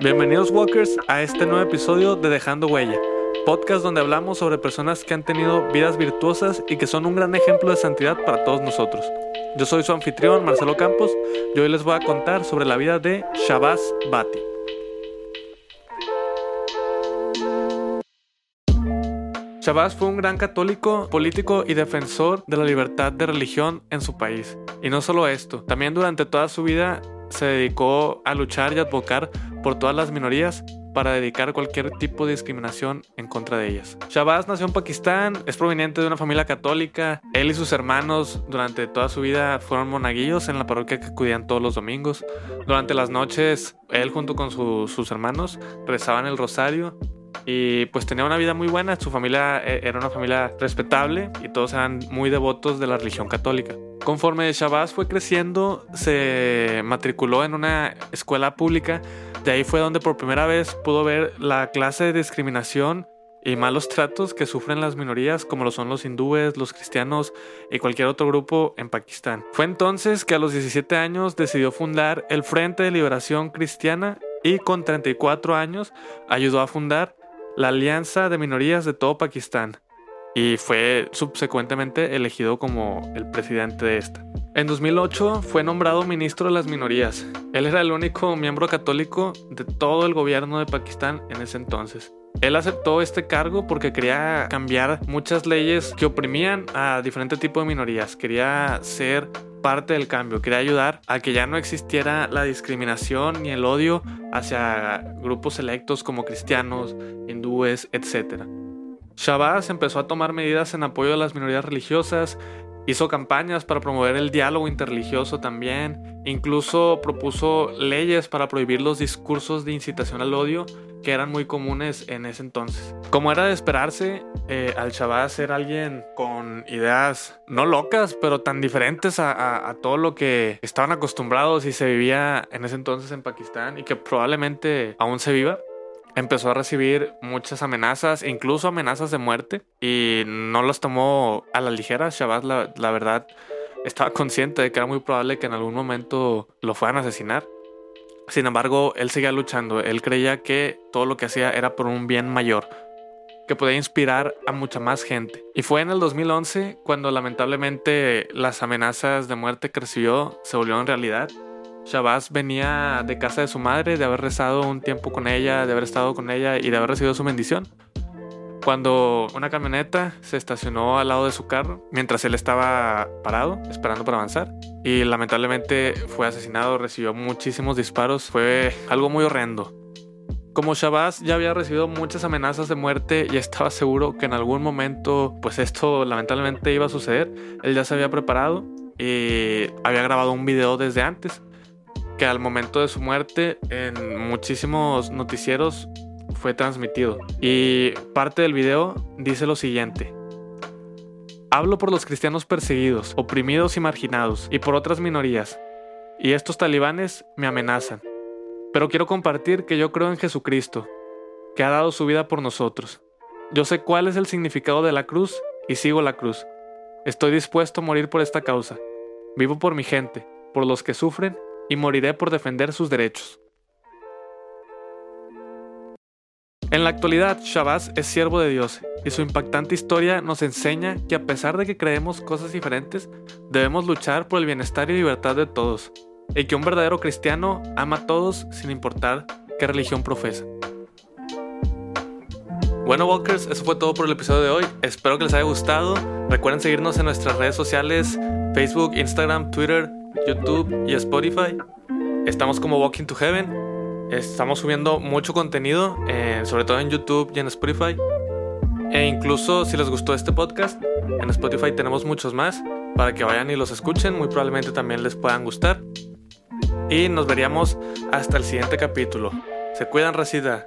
Bienvenidos Walkers a este nuevo episodio de Dejando Huella, podcast donde hablamos sobre personas que han tenido vidas virtuosas y que son un gran ejemplo de santidad para todos nosotros. Yo soy su anfitrión Marcelo Campos y hoy les voy a contar sobre la vida de Shabazz Bati. Shabazz fue un gran católico, político y defensor de la libertad de religión en su país. Y no solo esto, también durante toda su vida se dedicó a luchar y advocar por todas las minorías para dedicar cualquier tipo de discriminación en contra de ellas. Shabazz nació en Pakistán, es proveniente de una familia católica. Él y sus hermanos durante toda su vida fueron monaguillos en la parroquia que acudían todos los domingos. Durante las noches, él junto con sus hermanos rezaban el rosario y pues tenía una vida muy buena. Su familia eh, era una familia respetable y todos eran muy devotos de la religión católica. Conforme Shabazz fue creciendo, se matriculó en una escuela pública de ahí fue donde por primera vez pudo ver la clase de discriminación y malos tratos que sufren las minorías como lo son los hindúes, los cristianos y cualquier otro grupo en Pakistán. Fue entonces que a los 17 años decidió fundar el Frente de Liberación Cristiana y con 34 años ayudó a fundar la Alianza de Minorías de todo Pakistán y fue subsecuentemente elegido como el presidente de esta. En 2008 fue nombrado ministro de las minorías. Él era el único miembro católico de todo el gobierno de Pakistán en ese entonces. Él aceptó este cargo porque quería cambiar muchas leyes que oprimían a diferentes tipos de minorías. Quería ser parte del cambio, quería ayudar a que ya no existiera la discriminación ni el odio hacia grupos selectos como cristianos, hindúes, etc. Shabazz empezó a tomar medidas en apoyo de las minorías religiosas Hizo campañas para promover el diálogo interreligioso también. Incluso propuso leyes para prohibir los discursos de incitación al odio que eran muy comunes en ese entonces. Como era de esperarse, eh, Al-Shabaab era alguien con ideas no locas, pero tan diferentes a, a, todo lo que estaban acostumbrados y se vivía en ese entonces en Pakistán y que probablemente aún se viva empezó a recibir muchas amenazas, incluso amenazas de muerte, y no las tomó a la ligera. Shabazz, la, la verdad, estaba consciente de que era muy probable que en algún momento lo fueran a asesinar. Sin embargo, él seguía luchando. Él creía que todo lo que hacía era por un bien mayor, que podía inspirar a mucha más gente. Y fue en el 2011 cuando lamentablemente las amenazas de muerte que recibió se volvieron realidad Shabazz venía de casa de su madre, de haber rezado un tiempo con ella, de haber estado con ella y de haber recibido su bendición. Cuando una camioneta se estacionó al lado de su carro, mientras él estaba parado, esperando para avanzar, y lamentablemente fue asesinado, recibió muchísimos disparos, fue algo muy horrendo. Como Shabazz ya había recibido muchas amenazas de muerte y estaba seguro que en algún momento pues esto lamentablemente iba a suceder, él ya se había preparado y había grabado un video desde antes que al momento de su muerte en muchísimos noticieros fue transmitido. Y parte del video dice lo siguiente. Hablo por los cristianos perseguidos, oprimidos y marginados, y por otras minorías. Y estos talibanes me amenazan. Pero quiero compartir que yo creo en Jesucristo, que ha dado su vida por nosotros. Yo sé cuál es el significado de la cruz y sigo la cruz. Estoy dispuesto a morir por esta causa. Vivo por mi gente, por los que sufren y moriré por defender sus derechos. En la actualidad, Shabazz es siervo de Dios y su impactante historia nos enseña que a pesar de que creemos cosas diferentes, debemos luchar por el bienestar y libertad de todos, y que un verdadero cristiano ama a todos sin importar qué religión profesa. Bueno, Walkers, eso fue todo por el episodio de hoy. Espero que les haya gustado. Recuerden seguirnos en nuestras redes sociales, Facebook, Instagram, Twitter, YouTube y Spotify. Estamos como Walking to Heaven. Estamos subiendo mucho contenido, eh, sobre todo en YouTube y en Spotify. E incluso si les gustó este podcast, en Spotify tenemos muchos más para que vayan y los escuchen. Muy probablemente también les puedan gustar. y nos veríamos hasta el siguiente capítulo. Se cuidan, Resida.